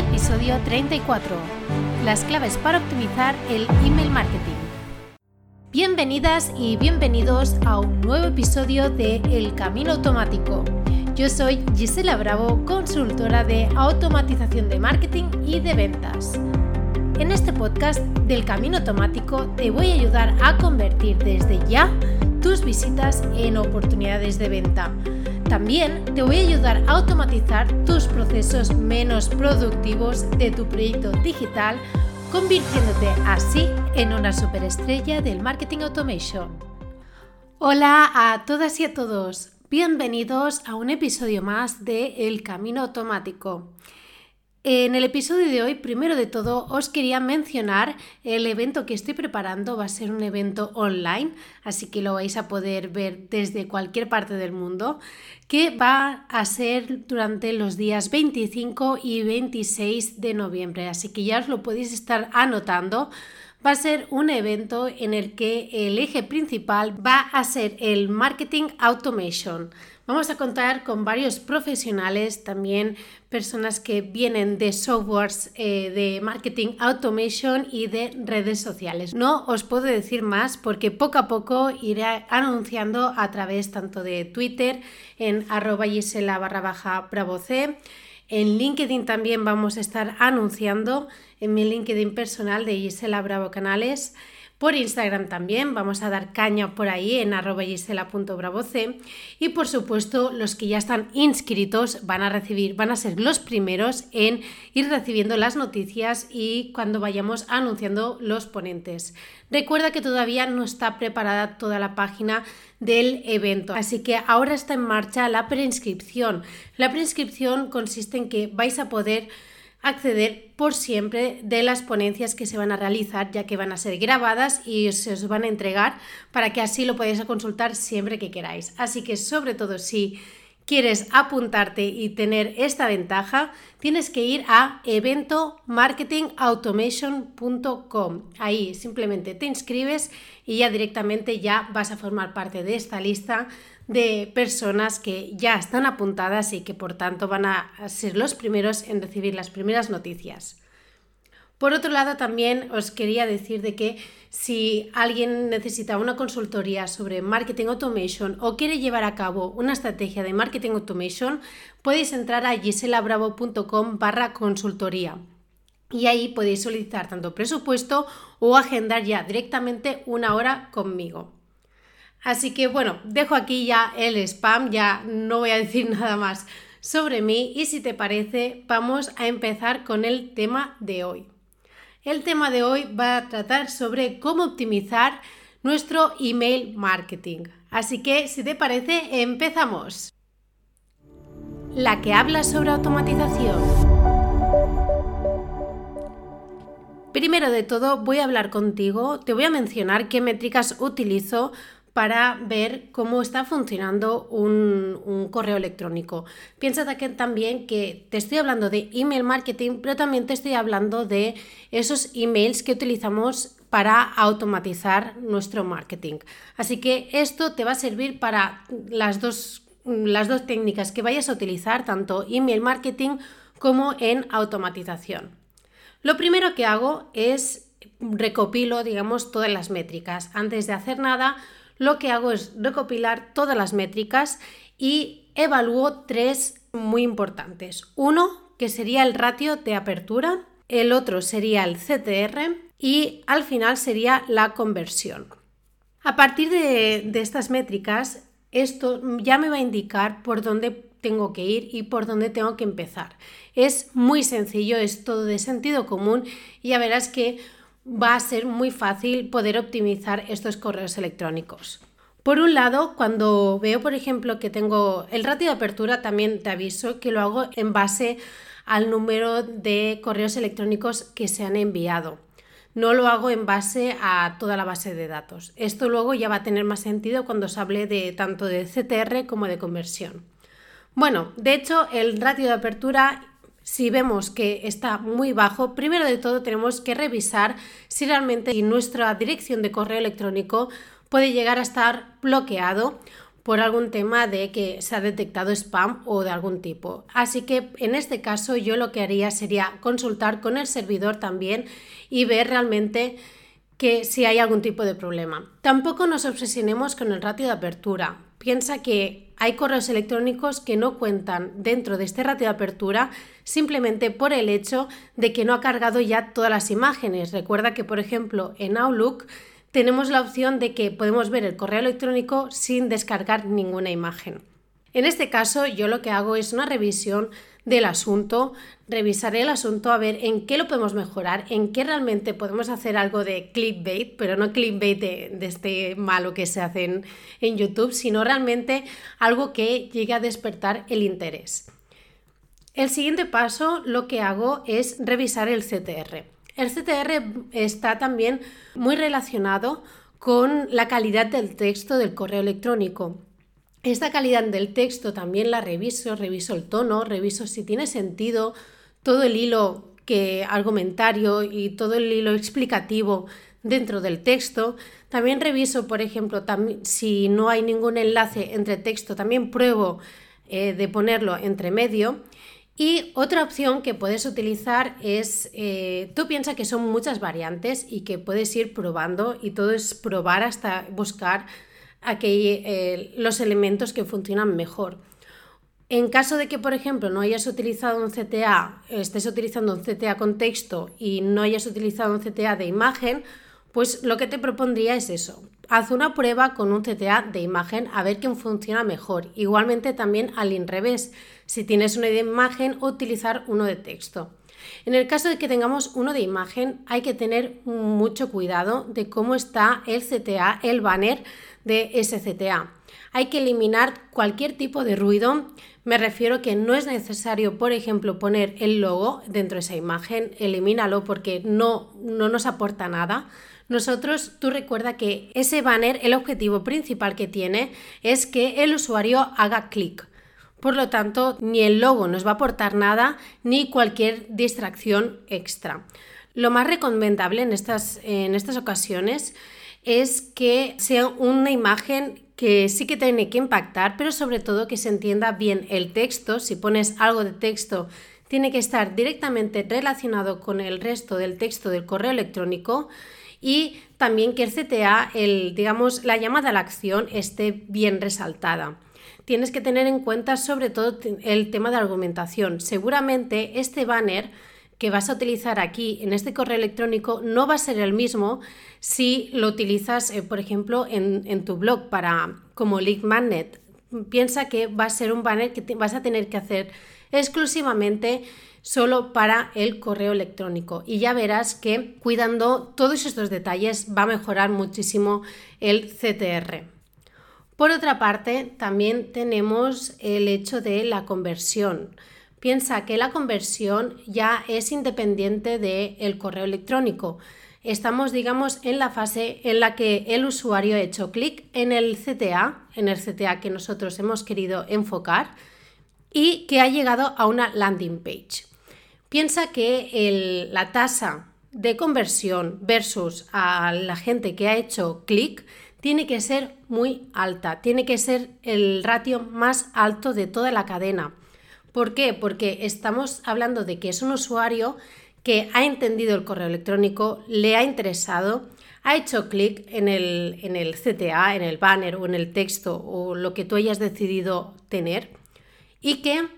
Episodio 34. Las claves para optimizar el email marketing. Bienvenidas y bienvenidos a un nuevo episodio de El Camino Automático. Yo soy Gisela Bravo, consultora de automatización de marketing y de ventas. En este podcast del Camino Automático te voy a ayudar a convertir desde ya tus visitas en oportunidades de venta también te voy a ayudar a automatizar tus procesos menos productivos de tu proyecto digital, convirtiéndote así en una superestrella del marketing automation. Hola a todas y a todos, bienvenidos a un episodio más de El Camino Automático. En el episodio de hoy, primero de todo, os quería mencionar el evento que estoy preparando. Va a ser un evento online, así que lo vais a poder ver desde cualquier parte del mundo, que va a ser durante los días 25 y 26 de noviembre. Así que ya os lo podéis estar anotando. Va a ser un evento en el que el eje principal va a ser el marketing automation. Vamos a contar con varios profesionales, también personas que vienen de softwares eh, de marketing automation y de redes sociales. No os puedo decir más porque poco a poco iré anunciando a través tanto de Twitter en arroba gisela barra baja En LinkedIn también vamos a estar anunciando en mi LinkedIn personal de Gisela Bravo Canales por Instagram también, vamos a dar caña por ahí en arroba gisela.bravoc y por supuesto los que ya están inscritos van a recibir, van a ser los primeros en ir recibiendo las noticias y cuando vayamos anunciando los ponentes. Recuerda que todavía no está preparada toda la página del evento, así que ahora está en marcha la preinscripción. La preinscripción consiste en que vais a poder acceder por siempre de las ponencias que se van a realizar, ya que van a ser grabadas y se os van a entregar para que así lo podáis consultar siempre que queráis. Así que sobre todo si quieres apuntarte y tener esta ventaja, tienes que ir a eventomarketingautomation.com. Ahí simplemente te inscribes y ya directamente ya vas a formar parte de esta lista de personas que ya están apuntadas y que por tanto van a ser los primeros en recibir las primeras noticias. Por otro lado, también os quería decir de que si alguien necesita una consultoría sobre marketing automation o quiere llevar a cabo una estrategia de marketing automation, podéis entrar a giselabravo.com barra consultoría. Y ahí podéis solicitar tanto presupuesto o agendar ya directamente una hora conmigo. Así que bueno, dejo aquí ya el spam, ya no voy a decir nada más sobre mí y si te parece vamos a empezar con el tema de hoy. El tema de hoy va a tratar sobre cómo optimizar nuestro email marketing. Así que si te parece, empezamos. La que habla sobre automatización. Primero de todo voy a hablar contigo, te voy a mencionar qué métricas utilizo para ver cómo está funcionando un, correo electrónico. Piensa también que te estoy hablando de email marketing, pero también te estoy hablando de esos emails que utilizamos para automatizar nuestro marketing. Así que esto te va a servir para las dos, las dos técnicas que vayas a utilizar, tanto email marketing como en automatización. Lo primero que hago es recopilo, digamos, todas las métricas. Antes de hacer nada, lo que hago es recopilar todas las métricas y evalúo tres muy importantes. Uno, que sería el ratio de apertura, el otro sería el CTR y al final sería la conversión. A partir de, estas métricas, esto ya me va a indicar por dónde tengo que ir y por dónde tengo que empezar. Es muy sencillo, es todo de sentido común y ya verás que va a ser muy fácil poder optimizar estos correos electrónicos. Por un lado, cuando veo, por ejemplo, que tengo el ratio de apertura, también te aviso que lo hago en base al número de correos electrónicos que se han enviado. No lo hago en base a toda la base de datos. Esto luego ya va a tener más sentido cuando se hable de tanto de CTR como de conversión. Bueno, de hecho, el ratio de apertura si vemos que está muy bajo, primero de todo tenemos que revisar si realmente nuestra dirección de correo electrónico puede llegar a estar bloqueado por algún tema de que se ha detectado spam o de algún tipo. Así que en este caso yo lo que haría sería consultar con el servidor también y ver realmente que si hay algún tipo de problema. Tampoco nos obsesionemos con el ratio de apertura. Piensa que hay correos electrónicos que no cuentan dentro de este ratio de apertura simplemente por el hecho de que no ha cargado ya todas las imágenes. Recuerda que, por ejemplo, en Outlook tenemos la opción de que podemos ver el correo electrónico sin descargar ninguna imagen. En este caso, yo lo que hago es una revisión del asunto, revisaré el asunto a ver en qué lo podemos mejorar, en qué realmente podemos hacer algo de clickbait, pero no clickbait de, este malo que se hace en, en YouTube, sino realmente algo que llegue a despertar el interés. El siguiente paso lo que hago es revisar el CTR. El CTR está también muy relacionado con la calidad del texto del correo electrónico. Esta calidad del texto también la reviso, reviso el tono, reviso si tiene sentido todo el hilo que argumentario y todo el hilo explicativo dentro del texto. También reviso, por ejemplo, si no hay ningún enlace entre texto, también pruebo eh, de ponerlo entre medio. Y otra opción que puedes utilizar es, eh, tú piensas que son muchas variantes y que puedes ir probando y todo es probar hasta buscar eh, los elementos que funcionan mejor. En caso de que, por ejemplo, no hayas utilizado un CTA, estés utilizando un CTA con texto y no hayas utilizado un CTA de imagen, pues lo que te propondría es eso. Haz una prueba con un CTA de imagen a ver quién funciona mejor. Igualmente también al revés, si tienes uno de imagen, utilizar uno de texto. En el caso de que tengamos uno de imagen, hay que tener mucho cuidado de cómo está el CTA, el banner de ese CTA. Hay que eliminar cualquier tipo de ruido. Me refiero que no es necesario, por ejemplo, poner el logo dentro de esa imagen. Elimínalo porque no, no nos aporta nada. Nosotros, tú recuerda que ese banner, el objetivo principal que tiene es que el usuario haga clic. Por lo tanto, ni el logo nos va a aportar nada, ni cualquier distracción extra. Lo más recomendable en estas, en estas ocasiones es que sea una imagen que sí que tiene que impactar, pero sobre todo que se entienda bien el texto. Si pones algo de texto, tiene que estar directamente relacionado con el resto del texto del correo electrónico y también que el CTA, el, digamos, la llamada a la acción esté bien resaltada. Tienes que tener en cuenta sobre todo el tema de argumentación. Seguramente este banner que vas a utilizar aquí en este correo electrónico no va a ser el mismo si lo utilizas, eh, por ejemplo, en, tu blog para como lead magnet. Piensa que va a ser un banner que vas a tener que hacer exclusivamente solo para el correo electrónico y ya verás que cuidando todos estos detalles va a mejorar muchísimo el CTR. Por otra parte, también tenemos el hecho de la conversión. Piensa que la conversión ya es independiente del correo electrónico. Estamos, digamos, en la fase en la que el usuario ha hecho clic en el CTA, en el CTA que nosotros hemos querido enfocar, y que ha llegado a una landing page. Piensa que la tasa de conversión versus a la gente que ha hecho clic tiene que ser muy alta, tiene que ser el ratio más alto de toda la cadena. ¿Por qué? Porque estamos hablando de que es un usuario que ha entendido el correo electrónico, le ha interesado, ha hecho clic en el, en el CTA, en el banner o en el texto o lo que tú hayas decidido tener y que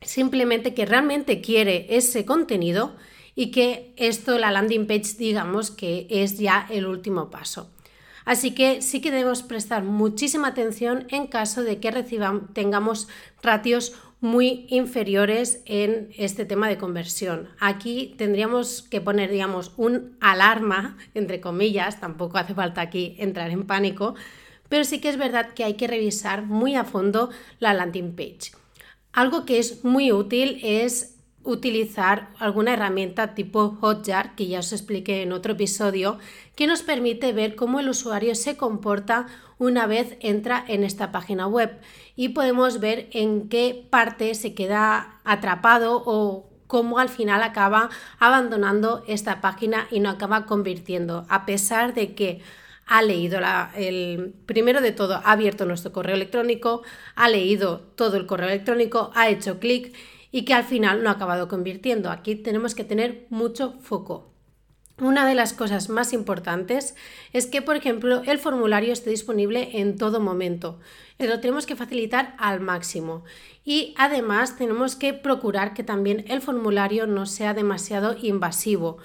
simplemente que realmente quiere ese contenido y que esto, la landing page, digamos que es ya el último paso. Así que sí que debemos prestar muchísima atención en caso de que reciban, tengamos ratios muy inferiores en este tema de conversión. Aquí tendríamos que poner, digamos, un alarma, entre comillas, tampoco hace falta aquí entrar en pánico, pero sí que es verdad que hay que revisar muy a fondo la landing page. Algo que es muy útil es utilizar alguna herramienta tipo Hotjar, que ya os expliqué en otro episodio, que nos permite ver cómo el usuario se comporta una vez entra en esta página web. Y podemos ver en qué parte se queda atrapado o cómo al final acaba abandonando esta página y no acaba convirtiendo, a pesar de que ha leído el primero de todo, ha abierto nuestro correo electrónico, ha leído todo el correo electrónico, ha hecho clic y que al final no ha acabado convirtiendo. Aquí tenemos que tener mucho foco. Una de las cosas más importantes es que, por ejemplo, el formulario esté disponible en todo momento. Lo tenemos que facilitar al máximo. Y además tenemos que procurar que también el formulario no sea demasiado invasivo,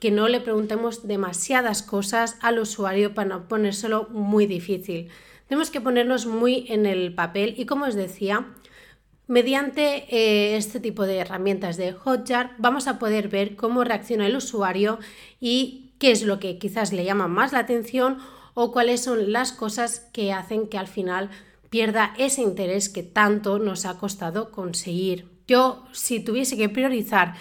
que no le preguntemos demasiadas cosas al usuario para no ponérselo muy difícil. Tenemos que ponernos muy en el papel y como os decía, Mediante eh, este tipo de herramientas de Hotjar vamos a poder ver cómo reacciona el usuario y qué es lo que quizás le llama más la atención o cuáles son las cosas que hacen que al final pierda ese interés que tanto nos ha costado conseguir. Yo, si tuviese que priorizar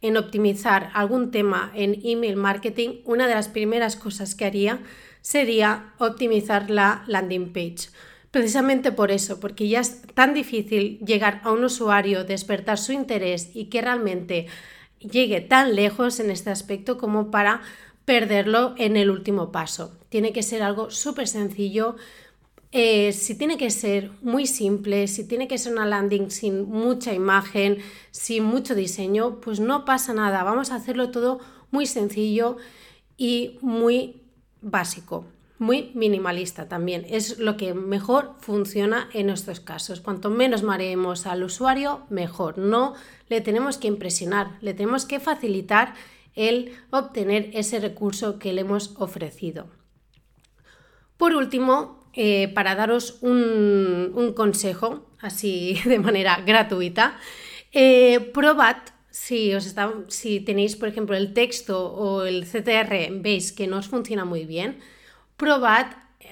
en optimizar algún tema en email marketing, una de las primeras cosas que haría sería optimizar la landing page Precisamente por eso, porque ya es tan difícil llegar a un usuario, despertar su interés y que realmente llegue tan lejos en este aspecto como para perderlo en el último paso. Tiene que ser algo súper sencillo. Eh, si tiene que ser muy simple, si tiene que ser una landing sin mucha imagen, sin mucho diseño, pues no pasa nada. Vamos a hacerlo todo muy sencillo y muy básico muy minimalista también. Es lo que mejor funciona en estos casos. Cuanto menos mareemos al usuario, mejor. No le tenemos que impresionar, le tenemos que facilitar el obtener ese recurso que le hemos ofrecido. Por último, eh, para daros un, consejo, así de manera gratuita, eh, probad si, os si tenéis, por ejemplo, el texto o el CTR, veis que no os funciona muy bien, probad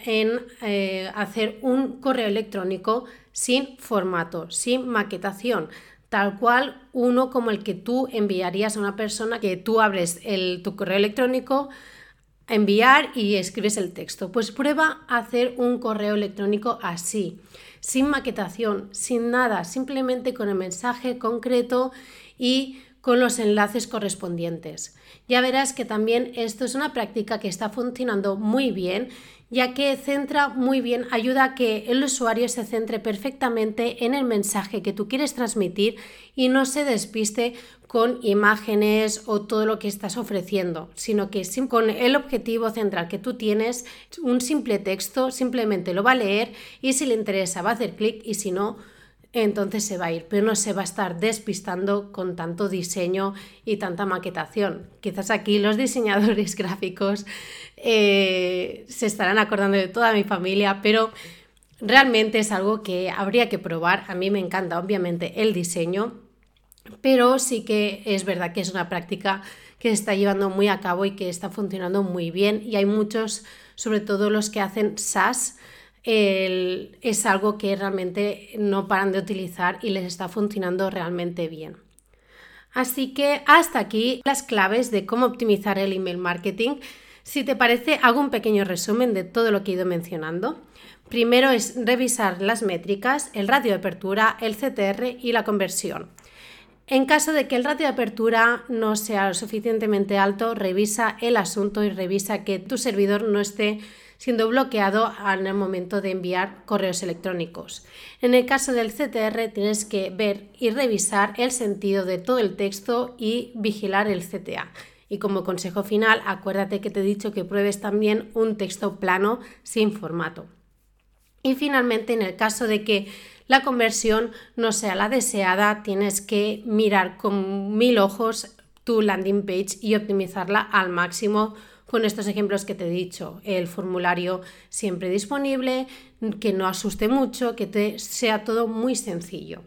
en eh, hacer un correo electrónico sin formato, sin maquetación, tal cual uno como el que tú enviarías a una persona que tú abres el, tu correo electrónico, enviar y escribes el texto. Pues prueba a hacer un correo electrónico así, sin maquetación, sin nada, simplemente con el mensaje concreto y con los enlaces correspondientes. Ya verás que también esto es una práctica que está funcionando muy bien, ya que centra muy bien, ayuda a que el usuario se centre perfectamente en el mensaje que tú quieres transmitir y no se despiste con imágenes o todo lo que estás ofreciendo, sino que con el objetivo central que tú tienes, un simple texto, simplemente lo va a leer y si le interesa va a hacer clic y si no, entonces se va a ir, pero no se va a estar despistando con tanto diseño y tanta maquetación. Quizás aquí los diseñadores gráficos eh, se estarán acordando de toda mi familia, pero realmente es algo que habría que probar. A mí me encanta, obviamente, el diseño, pero sí que es verdad que es una práctica que se está llevando muy a cabo y que está funcionando muy bien y hay muchos, sobre todo los que hacen Es algo que realmente no paran de utilizar y les está funcionando realmente bien. Así que hasta aquí las claves de cómo optimizar el email marketing. Si te parece, hago un pequeño resumen de todo lo que he ido mencionando. Primero es revisar las métricas, el ratio de apertura, el CTR y la conversión. En caso de que el ratio de apertura no sea suficientemente alto, revisa el asunto y revisa que tu servidor no esté siendo bloqueado en el momento de enviar correos electrónicos. En el caso del CTR tienes que ver y revisar el sentido de todo el texto y vigilar el CTA. Y como consejo final, acuérdate que te he dicho que pruebes también un texto plano sin formato. Y finalmente, en el caso de que la conversión no sea la deseada, tienes que mirar con mil ojos tu landing page y optimizarla al máximo con estos ejemplos que te he dicho. El formulario siempre disponible, que no asuste mucho, que te sea todo muy sencillo.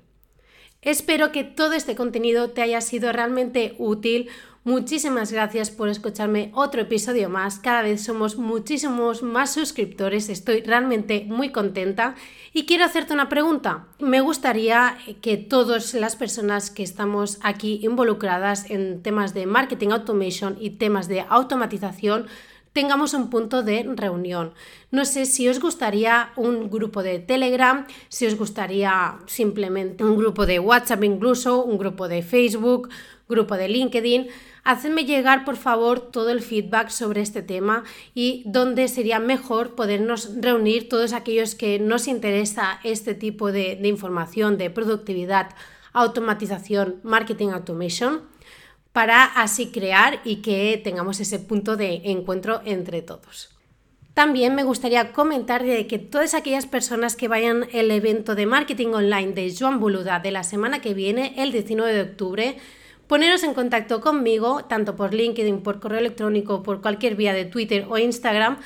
Espero que todo este contenido te haya sido realmente útil. Muchísimas gracias por escucharme otro episodio más. Cada vez somos muchísimos más suscriptores. Estoy realmente muy contenta. Y quiero hacerte una pregunta. Me gustaría que todas las personas que estamos aquí involucradas en temas de marketing automation y temas de automatización tengamos un punto de reunión. No sé si os gustaría un grupo de Telegram, si os gustaría simplemente un grupo de WhatsApp incluso, un grupo de Facebook, grupo de LinkedIn. Hacedme llegar, por favor, todo el feedback sobre este tema y dónde sería mejor podernos reunir todos aquellos que nos interesa este tipo de, información de productividad, automatización, marketing automation, para así crear y que tengamos ese punto de encuentro entre todos. También me gustaría comentar de que todas aquellas personas que vayan al evento de marketing online de Joan Boluda de la semana que viene, el 19 de octubre, poneros en contacto conmigo, tanto por LinkedIn, por correo electrónico, por cualquier vía de Twitter o Instagram,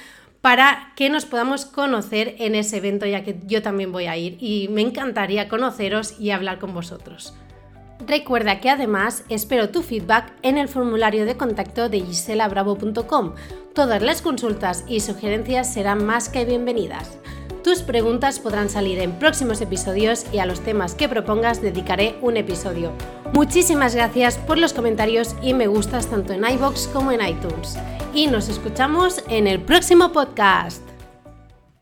para que nos podamos conocer en ese evento, ya que yo también voy a ir y me encantaría conoceros y hablar con vosotros. Recuerda que además espero tu feedback en el formulario de contacto de giselabravo.com. Todas las consultas y sugerencias serán más que bienvenidas. Tus preguntas podrán salir en próximos episodios y a los temas que propongas dedicaré un episodio. Muchísimas gracias por los comentarios y me gustas tanto en iBox como en iTunes. Y nos escuchamos en el próximo podcast.